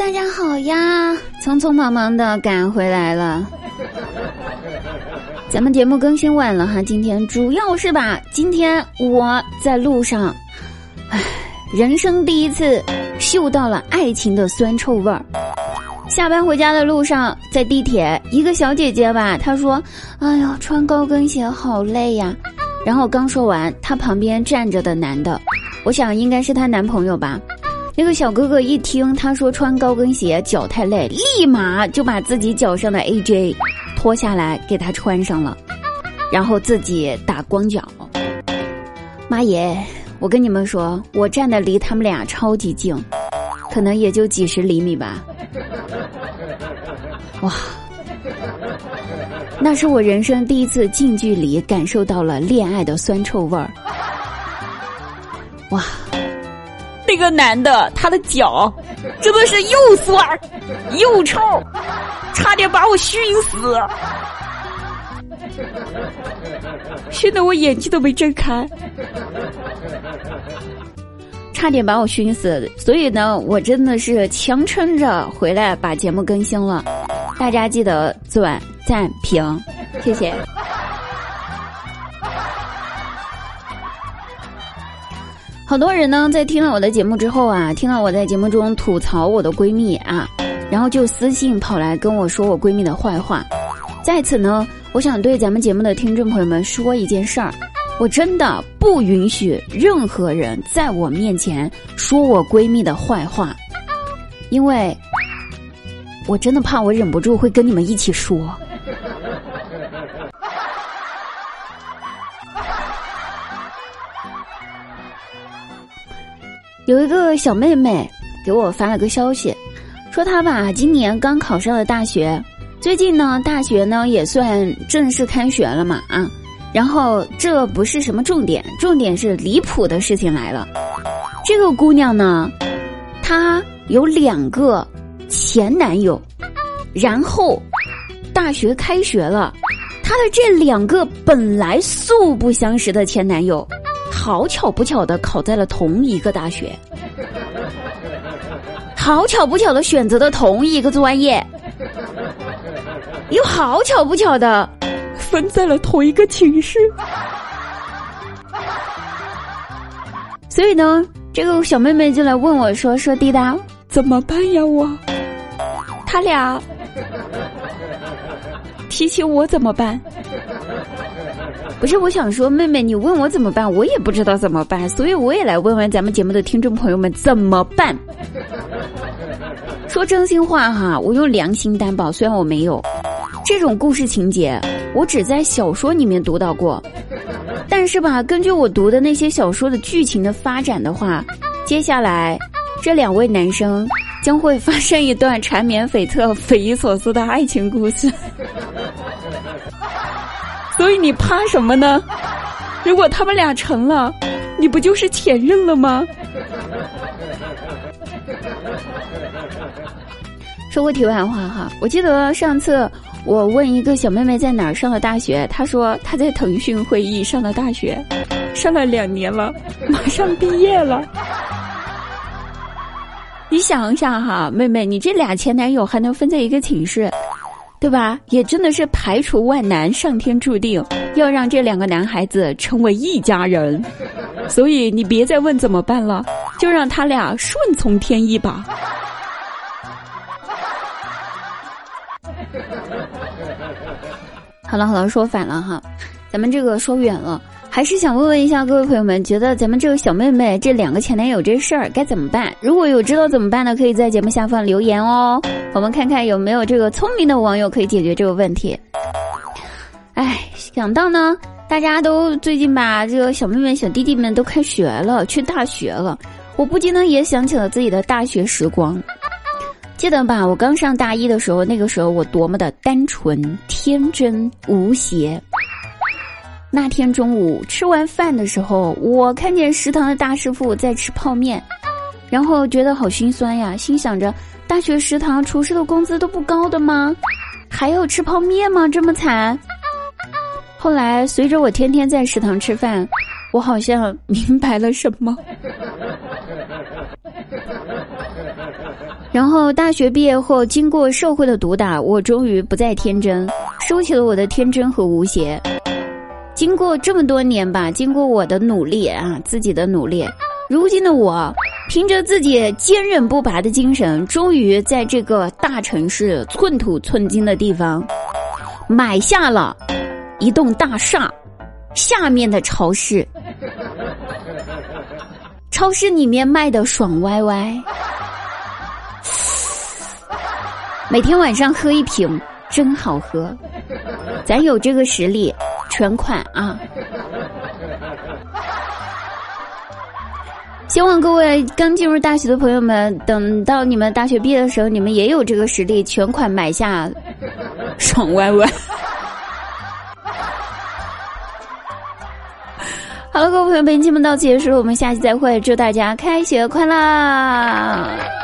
大家好呀！匆匆忙忙的赶回来了。咱们节目更新晚了哈，今天主要是吧，今天我在路上，唉，人生第一次嗅到了爱情的酸臭味儿。下班回家的路上，在地铁，一个小姐姐吧，她说：“哎呀，穿高跟鞋好累呀。”然后刚说完，她旁边站着的男的，我想应该是她男朋友吧。那个小哥哥一听他说穿高跟鞋脚太累，立马就把自己脚上的 AJ 脱下来给他穿上了，然后自己打光脚。妈耶！我跟你们说，我站的离他们俩超级近，可能也就几十厘米吧。哇，那是我人生第一次近距离感受到了恋爱的酸臭味儿。哇，那个男的他的脚真的是又酸又臭，差点把我熏死。熏得我眼睛都没睁开。差点把我熏死，所以呢，我真的是强撑着回来把节目更新了。大家记得转赞评，谢谢。好多人呢，在听了我的节目之后啊，听到我在节目中吐槽我的闺蜜啊，然后就私信跑来跟我说我闺蜜的坏话。在此呢，我想对咱们节目的听众朋友们说一件事儿。我真的不允许任何人在我面前说我闺蜜的坏话，因为我真的怕我忍不住会跟你们一起说。有一个小妹妹给我发了个消息，说她吧今年刚考上了大学，最近呢大学呢也算正式开学了嘛啊。然后这不是什么重点，重点是离谱的事情来了。这个姑娘呢，她有两个前男友，然后大学开学了，她的这两个本来素不相识的前男友，好巧不巧的考在了同一个大学，好巧不巧的选择的同一个专业，又好巧不巧的。分在了同一个寝室，所以呢，这个小妹妹就来问我说：“说滴答怎么办呀？我他俩提起我怎么办？不是，我想说，妹妹，你问我怎么办，我也不知道怎么办，所以我也来问问咱们节目的听众朋友们怎么办。说真心话哈，我用良心担保，虽然我没有这种故事情节。”我只在小说里面读到过，但是吧，根据我读的那些小说的剧情的发展的话，接下来这两位男生将会发生一段缠绵悱恻、匪夷所思的爱情故事。所以你怕什么呢？如果他们俩成了，你不就是前任了吗？说过题外话哈，我记得上次。我问一个小妹妹在哪儿上的大学，她说她在腾讯会议上的大学，上了两年了，马上毕业了。你想想哈，妹妹，你这俩前男友还能分在一个寝室，对吧？也真的是排除万难，上天注定要让这两个男孩子成为一家人。所以你别再问怎么办了，就让他俩顺从天意吧。好了好了，说反了哈，咱们这个说远了，还是想问问一下各位朋友们，觉得咱们这个小妹妹这两个前男友这事儿该怎么办？如果有知道怎么办的，可以在节目下方留言哦，我们看看有没有这个聪明的网友可以解决这个问题。哎，想到呢，大家都最近吧，这个小妹妹、小弟弟们都开学了，去大学了，我不禁呢也想起了自己的大学时光。记得吧？我刚上大一的时候，那个时候我多么的单纯、天真、无邪。那天中午吃完饭的时候，我看见食堂的大师傅在吃泡面，然后觉得好心酸呀，心想着大学食堂厨师的工资都不高的吗？还要吃泡面吗？这么惨。后来随着我天天在食堂吃饭，我好像明白了什么。然后大学毕业后，经过社会的毒打，我终于不再天真，收起了我的天真和无邪。经过这么多年吧，经过我的努力啊，自己的努力，如今的我，凭着自己坚韧不拔的精神，终于在这个大城市寸土寸金的地方，买下了一栋大厦，下面的超市，超市里面卖的爽歪歪。每天晚上喝一瓶，真好喝。咱有这个实力，全款啊！希望各位刚进入大学的朋友们，等到你们大学毕业的时候，你们也有这个实力，全款买下爽歪歪。好了，各位朋友，本期节目到此结束，我们下期再会，祝大家开学快乐！